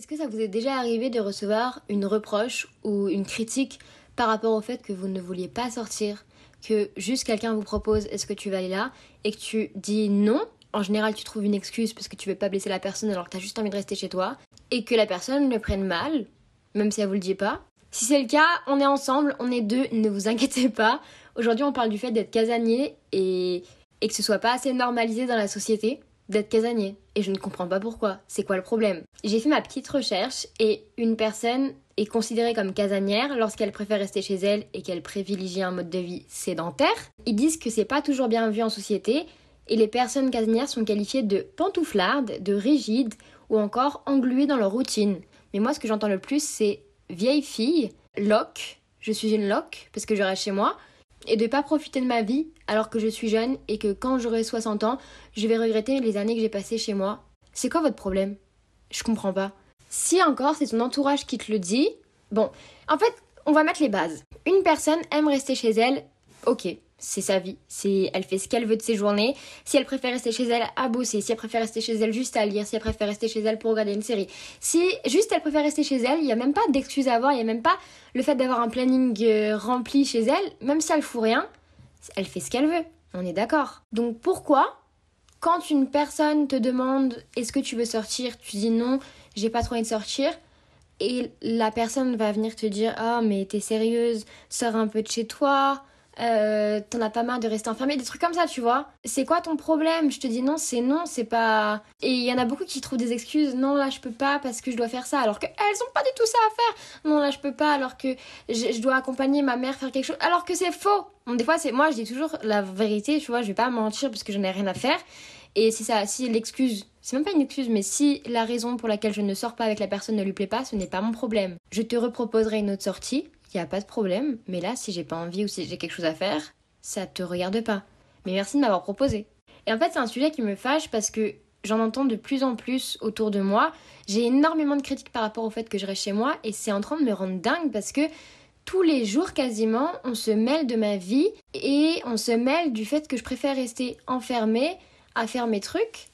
Est-ce que ça vous est déjà arrivé de recevoir une reproche ou une critique par rapport au fait que vous ne vouliez pas sortir, que juste quelqu'un vous propose est-ce que tu vas aller là et que tu dis non? En général, tu trouves une excuse parce que tu veux pas blesser la personne alors que tu as juste envie de rester chez toi et que la personne le prenne mal, même si elle vous le dit pas. Si c'est le cas, on est ensemble, on est deux, ne vous inquiétez pas. Aujourd'hui, on parle du fait d'être casanier et, et que ce soit pas assez normalisé dans la société d'être casanier. Et je ne comprends pas pourquoi. C'est quoi le problème? J'ai fait ma petite recherche et une personne est considérée comme casanière lorsqu'elle préfère rester chez elle et qu'elle privilégie un mode de vie sédentaire. Ils disent que c'est pas toujours bien vu en société et les personnes casanières sont qualifiées de pantouflardes, de rigides ou encore engluées dans leur routine. Mais moi, ce que j'entends le plus, c'est vieille fille, loc, je suis une loc parce que je reste chez moi, et de pas profiter de ma vie alors que je suis jeune et que quand j'aurai 60 ans, je vais regretter les années que j'ai passées chez moi. C'est quoi votre problème? Je comprends pas. Si encore c'est ton entourage qui te le dit, bon, en fait, on va mettre les bases. Une personne aime rester chez elle, ok, c'est sa vie. Elle fait ce qu'elle veut de ses journées. Si elle préfère rester chez elle à bosser, si elle préfère rester chez elle juste à lire, si elle préfère rester chez elle pour regarder une série, si juste elle préfère rester chez elle, il n'y a même pas d'excuse à avoir, il n'y a même pas le fait d'avoir un planning euh, rempli chez elle, même si elle fout rien, elle fait ce qu'elle veut. On est d'accord. Donc pourquoi, quand une personne te demande est-ce que tu veux sortir, tu dis non, j'ai pas trop envie de sortir, et la personne va venir te dire ah mais t'es sérieuse, sors un peu de chez toi, euh, t'en as pas marre de rester enfermé, des trucs comme ça, tu vois. C'est quoi ton problème? Je te dis non, c'est non, c'est pas. Et il y en a beaucoup qui trouvent des excuses. Non, là, je peux pas parce que je dois faire ça, alors qu'elles ont pas du tout ça à faire. Non, là, je peux pas alors que je, dois accompagner ma mère faire quelque chose, alors que c'est faux. des fois, c'est moi, je dis toujours la vérité, tu vois, je vais pas mentir parce que je n'ai rien à faire. Et si ça, si l'excuse, c'est même pas une excuse, mais si la raison pour laquelle je ne sors pas avec la personne ne lui plaît pas, ce n'est pas mon problème. Je te reproposerai une autre sortie il n'y a pas de problème, mais là, si j'ai pas envie ou si j'ai quelque chose à faire, ça te regarde pas. Mais merci de m'avoir proposé. Et en fait, c'est un sujet qui me fâche parce que j'en entends de plus en plus autour de moi. J'ai énormément de critiques par rapport au fait que je reste chez moi et c'est en train de me rendre dingue parce que tous les jours quasiment, on se mêle de ma vie et on se mêle du fait que je préfère rester enfermée à faire mes trucs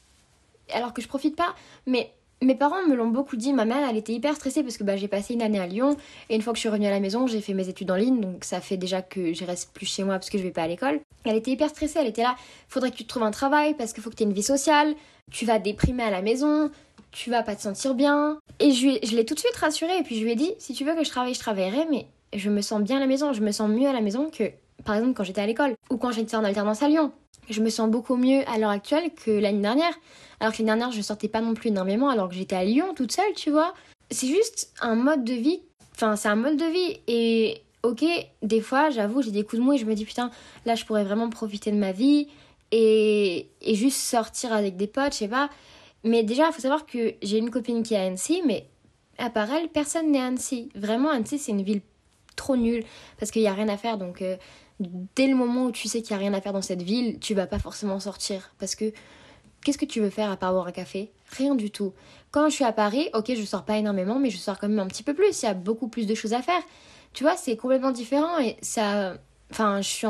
alors que je profite pas. Mais mes parents me l'ont beaucoup dit. Ma mère, elle était hyper stressée parce que bah, j'ai passé une année à Lyon. Et une fois que je suis revenue à la maison, j'ai fait mes études en ligne. Donc ça fait déjà que je reste plus chez moi parce que je vais pas à l'école. Elle était hyper stressée. Elle était là. Faudrait que tu te trouves un travail parce qu'il faut que tu aies une vie sociale. Tu vas déprimer à la maison. Tu vas pas te sentir bien. Et je, je l'ai tout de suite rassurée. Et puis je lui ai dit si tu veux que je travaille, je travaillerai. Mais je me sens bien à la maison. Je me sens mieux à la maison que par exemple quand j'étais à l'école ou quand j'étais en alternance à Lyon. Je me sens beaucoup mieux à l'heure actuelle que l'année dernière. Alors que l'année dernière, je sortais pas non plus énormément alors que j'étais à Lyon toute seule, tu vois. C'est juste un mode de vie. Enfin, c'est un mode de vie. Et ok, des fois, j'avoue, j'ai des coups de mou et je me dis putain, là, je pourrais vraiment profiter de ma vie et, et juste sortir avec des potes, je sais pas. Mais déjà, il faut savoir que j'ai une copine qui est à Annecy, mais à part elle, personne n'est à Annecy. Vraiment, Annecy, c'est une ville trop nulle parce qu'il n'y a rien à faire. Donc, euh, dès le moment où tu sais qu'il n'y a rien à faire dans cette ville, tu vas pas forcément sortir. Parce que qu'est-ce que tu veux faire à part boire un café? Rien du tout. Quand je suis à Paris, ok, je sors pas énormément, mais je sors quand même un petit peu plus. Il y a beaucoup plus de choses à faire. Tu vois, c'est complètement différent et ça. Enfin, je suis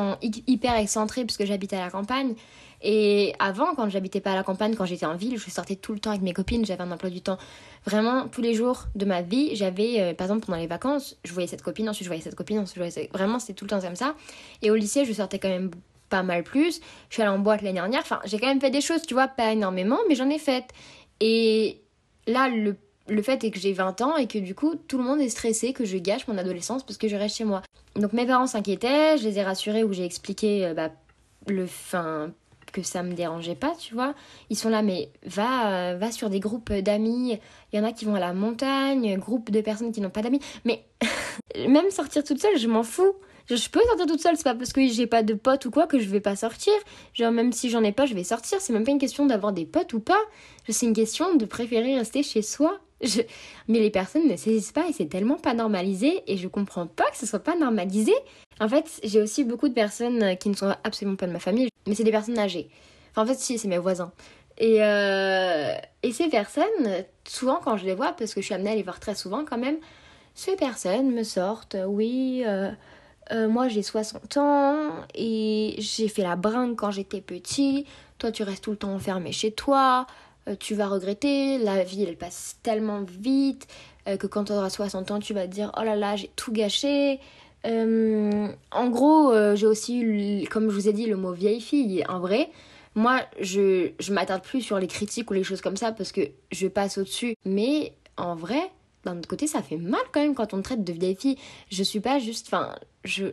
hyper excentrée parce que j'habite à la campagne. Et avant, quand j'habitais pas à la campagne, quand j'étais en ville, je sortais tout le temps avec mes copines, j'avais un emploi du temps. Vraiment, tous les jours de ma vie, j'avais, euh, par exemple, pendant les vacances, je voyais cette copine, ensuite je voyais cette copine, ensuite je voyais cette... Vraiment, c'était tout le temps comme ça. Et au lycée, je sortais quand même pas mal plus. Je suis allée en boîte l'année dernière. Enfin, j'ai quand même fait des choses, tu vois, pas énormément, mais j'en ai faites. Et là, le, le fait est que j'ai 20 ans et que du coup, tout le monde est stressé que je gâche mon adolescence parce que je reste chez moi. Donc mes parents s'inquiétaient, je les ai rassurés où j'ai expliqué euh, bah, le fin que ça me dérangeait pas, tu vois. Ils sont là, mais va, euh, va sur des groupes d'amis. Il y en a qui vont à la montagne, groupe de personnes qui n'ont pas d'amis. Mais même sortir toute seule, je m'en fous. Je, peux sortir toute seule, c'est pas parce que j'ai pas de potes ou quoi que je vais pas sortir. Genre, même si j'en ai pas, je vais sortir. C'est même pas une question d'avoir des potes ou pas. C'est une question de préférer rester chez soi. Mais les personnes ne saisissent pas et c'est tellement pas normalisé et je comprends pas que ce soit pas normalisé. En fait, j'ai aussi beaucoup de personnes qui ne sont absolument pas de ma famille, mais c'est des personnes âgées. Enfin, en fait, si, c'est mes voisins. Et, euh, et ces personnes, souvent quand je les vois, parce que je suis amenée à les voir très souvent quand même, ces personnes me sortent, oui, euh, euh, moi j'ai 60 ans et j'ai fait la bringue quand j'étais petit, toi tu restes tout le temps enfermé chez toi, tu vas regretter, la vie elle passe tellement vite euh, que quand tu auras 60 ans, tu vas te dire oh là là, j'ai tout gâché. Euh, en gros, j'ai aussi, eu, comme je vous ai dit, le mot vieille fille. En vrai, moi, je, je m'attarde plus sur les critiques ou les choses comme ça parce que je passe au-dessus. Mais en vrai, d'un autre côté, ça fait mal quand même quand on te traite de vieille fille. Je suis pas juste. Enfin, je.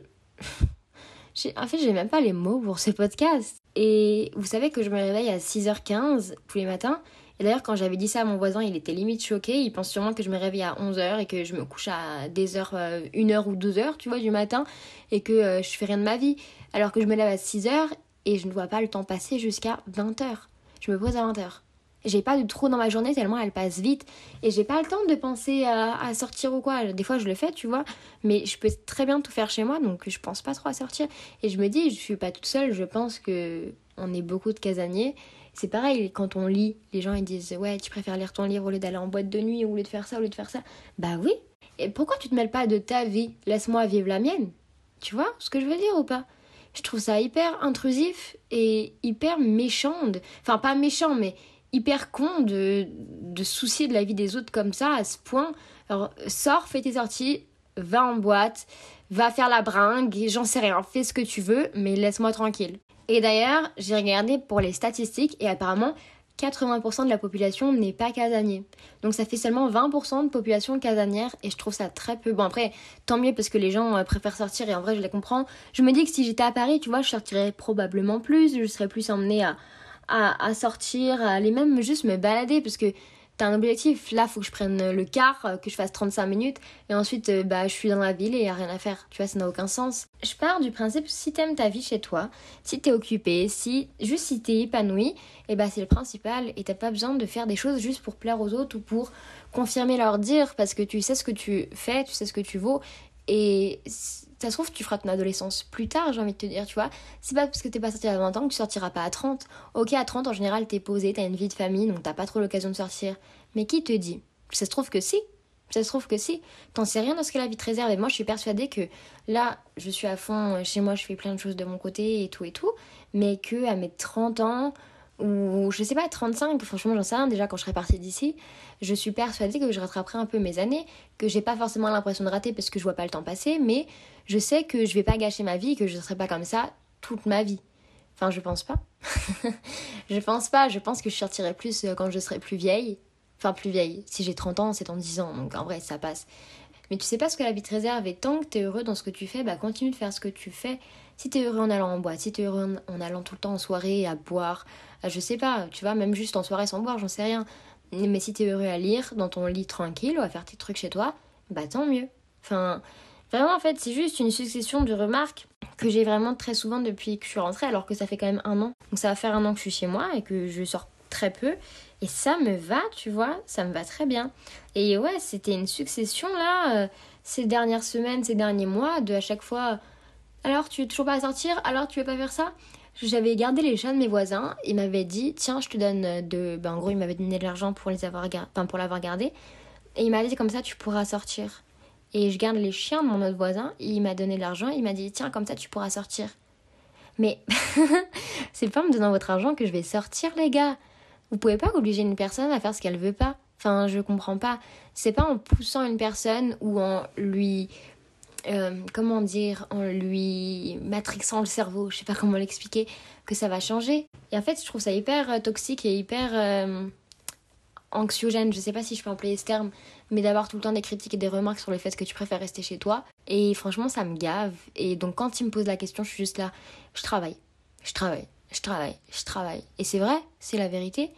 en fait, j'ai même pas les mots pour ce podcast. Et vous savez que je me réveille à 6h15 tous les matins. Et d'ailleurs, quand j'avais dit ça à mon voisin, il était limite choqué. Il pense sûrement que je me réveille à 11h et que je me couche à des heures, 1h euh, ou 12h, tu vois, du matin. Et que euh, je fais rien de ma vie. Alors que je me lève à 6h et je ne vois pas le temps passer jusqu'à 20h. Je me pose à 20h j'ai pas de trou dans ma journée tellement elle passe vite et j'ai pas le temps de penser à, sortir ou quoi. Des fois je le fais, tu vois, mais je peux très bien tout faire chez moi donc je pense pas trop à sortir. Et je me dis, je suis pas toute seule, je pense que on est beaucoup de casaniers. C'est pareil, quand on lit, les gens ils disent Ouais, tu préfères lire ton livre au lieu d'aller en boîte de nuit, au lieu de faire ça, au lieu de faire ça. Bah oui. Et pourquoi tu te mêles pas de ta vie? Laisse-moi vivre la mienne. Tu vois ce que je veux dire ou pas? Je trouve ça hyper intrusif et hyper méchant. Enfin, pas méchant, mais hyper con de, de soucier de la vie des autres comme ça, à ce point. Alors, sors, fais tes sorties, va en boîte, va faire la bringue, j'en sais rien, fais ce que tu veux, mais laisse-moi tranquille. Et d'ailleurs, j'ai regardé pour les statistiques et apparemment, 80% de la population n'est pas casanier. Donc ça fait seulement 20% de population casanière et je trouve ça très peu. Bon après, tant mieux parce que les gens euh, préfèrent sortir et en vrai je les comprends. Je me dis que si j'étais à Paris, tu vois, je sortirais probablement plus, je serais plus emmenée à, à, sortir, à aller même juste me balader parce que t'as un objectif. Là, faut que je prenne le car, euh, que je fasse 35 minutes et ensuite, euh, bah, je suis dans la ville et y a rien à faire. Tu vois, ça n'a aucun sens. Je pars du principe si t'aimes ta vie chez toi, si t'es occupé, si juste si t'es épanoui, et eh bah c'est le principal et t'as pas besoin de faire des choses juste pour plaire aux autres ou pour confirmer leur dire parce que tu sais ce que tu fais, tu sais ce que tu vaux et ça se trouve, tu feras ton adolescence plus tard, j'ai envie de te dire, tu vois. C'est pas parce que t'es pas sorti à 20 ans que tu sortiras pas à 30. Ok, à 30, en général, t'es posé, t'as une vie de famille, donc t'as pas trop l'occasion de sortir. Mais qui te dit? Ça se trouve que si. Ça se trouve que si. T'en sais rien de ce que la vie te réserve. Et moi, je suis persuadée que là, je suis à fond chez moi, je fais plein de choses de mon côté et tout et tout. Mais que à mes 30 ans, ou je sais pas, 35, franchement j'en sais rien déjà quand je serai partie d'ici, je suis persuadée que je rattraperai un peu mes années, que j'ai pas forcément l'impression de rater parce que je vois pas le temps passer, mais je sais que je vais pas gâcher ma vie, que je serai pas comme ça toute ma vie. Enfin, je pense pas. je pense pas, je pense que je sortirai plus euh, quand je serai plus vieille. Enfin, plus vieille. Si j'ai 30 ans, c'est en 10 ans, donc en vrai, ça passe. Mais tu sais pas ce que la vie te réserve et tant que tu es heureux dans ce que tu fais, bah continue de faire ce que tu fais. Si tu es heureux en allant en boîte, si tu es heureux en allant tout le temps en soirée à boire, je sais pas, tu vois, même juste en soirée sans boire, j'en sais rien. Mais si tu es heureux à lire dans ton lit tranquille ou à faire tes trucs chez toi, bah tant mieux. Enfin, Vraiment, en fait, c'est juste une succession de remarques que j'ai vraiment très souvent depuis que je suis rentrée, alors que ça fait quand même un an. Donc ça va faire un an que je suis chez moi et que je sors très peu. Et ça me va, tu vois, ça me va très bien. Et ouais, c'était une succession là, euh, ces dernières semaines, ces derniers mois, de à chaque fois. Alors, tu veux toujours pas sortir? Alors, tu veux pas faire ça? J'avais gardé les chats de mes voisins. Ils m'avaient dit Tiens, je te donne de. Ben, en gros, ils m'avaient donné de l'argent pour les avoir enfin, pour l'avoir gardé. Et il m'a dit Comme ça, tu pourras sortir et je garde les chiens de mon autre voisin. Il m'a donné de l'argent, il m'a dit tiens comme ça tu pourras sortir. Mais c'est pas en me donnant votre argent que je vais sortir les gars. Vous pouvez pas obliger une personne à faire ce qu'elle veut pas. Enfin, je comprends pas. C'est pas en poussant une personne ou en lui euh, comment dire, en lui matrixant le cerveau, je sais pas comment l'expliquer, que ça va changer. Et en fait, je trouve ça hyper euh, toxique et hyper euh, anxiogène, je sais pas si je peux employer ce terme, mais d'avoir tout le temps des critiques et des remarques sur le fait que tu préfères rester chez toi. Et franchement, ça me gave. Et donc, quand il me pose la question, je suis juste là, je travaille, je travaille, je travaille, je travaille. Et c'est vrai, c'est la vérité.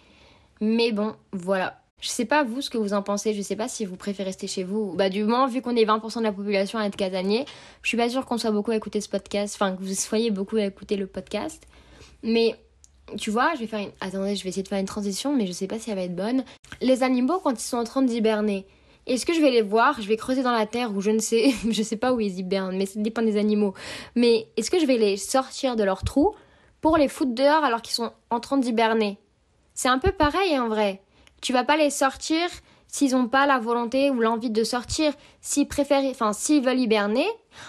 Mais bon, voilà. Je sais pas vous ce que vous en pensez, je sais pas si vous préférez rester chez vous. Bah du moins vu qu'on est 20% de la population à être casanier, je suis pas sûre qu'on soit beaucoup à écouter ce podcast, enfin que vous soyez beaucoup à écouter le podcast. Mais tu vois, je vais faire une... Attendez, je vais essayer de faire une transition, mais je sais pas si elle va être bonne. Les animaux, quand ils sont en train d'hiberner, est-ce que je vais les voir? Je vais creuser dans la terre ou je ne sais, je sais pas où ils hibernent, mais ça dépend des animaux. Mais est-ce que je vais les sortir de leur trou pour les foutre dehors alors qu'ils sont en train d'hiberner? C'est un peu pareil en vrai. Tu vas pas les sortir s'ils n'ont pas la volonté ou l'envie de sortir, s'ils préfèrent, enfin s'ils veulent hiberner.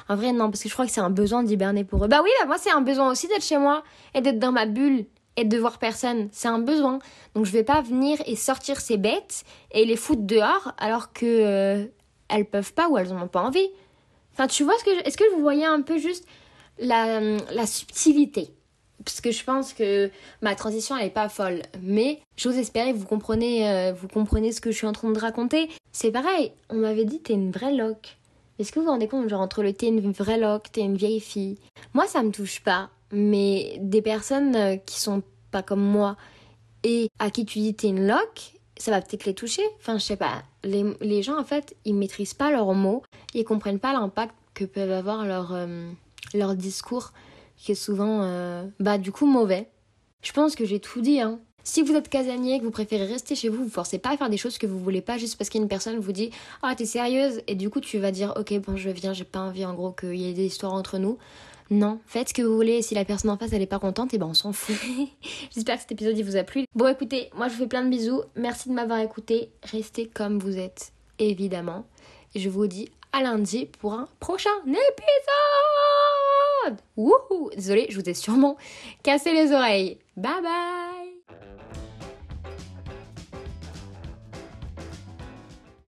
En vrai non, parce que je crois que c'est un besoin d'hiberner pour eux. Bah oui, bah moi c'est un besoin aussi d'être chez moi et d'être dans ma bulle et de voir personne. C'est un besoin. Donc je vais pas venir et sortir ces bêtes et les foutre dehors alors que euh, elles peuvent pas ou elles en ont pas envie. Enfin, tu vois ce que je... est-ce que vous voyez un peu juste la, la subtilité? Parce que je pense que ma transition elle est pas folle, mais j'ose espérer que vous comprenez, euh, vous comprenez ce que je suis en train de raconter. C'est pareil, on m'avait dit t'es une vraie loque. Est-ce que vous vous rendez compte, genre entre le t'es une vraie loque, t'es une vieille fille? Moi ça me touche pas, mais des personnes euh, qui sont pas comme moi et à qui tu dis t'es une loque, ça va peut-être les toucher. Enfin, je sais pas. Les, les, gens, en fait, ils maîtrisent pas leurs mots, ils comprennent pas l'impact que peuvent avoir leur, euh, leur discours, qui est souvent, euh, bah, du coup, mauvais. Je pense que j'ai tout dit, hein. Si vous êtes casanier, que vous préférez rester chez vous, vous forcez pas à faire des choses que vous voulez pas juste parce qu'une personne vous dit Ah, t'es sérieuse Et du coup, tu vas dire Ok, bon, je viens, j'ai pas envie en gros qu'il y ait des histoires entre nous. Non, faites ce que vous voulez. Si la personne en face elle est pas contente, et eh ben on s'en fout. J'espère que cet épisode il vous a plu. Bon, écoutez, moi je vous fais plein de bisous. Merci de m'avoir écouté. Restez comme vous êtes, évidemment. Et je vous dis à lundi pour un prochain épisode. Wouhou Désolée, je vous ai sûrement cassé les oreilles. Bye bye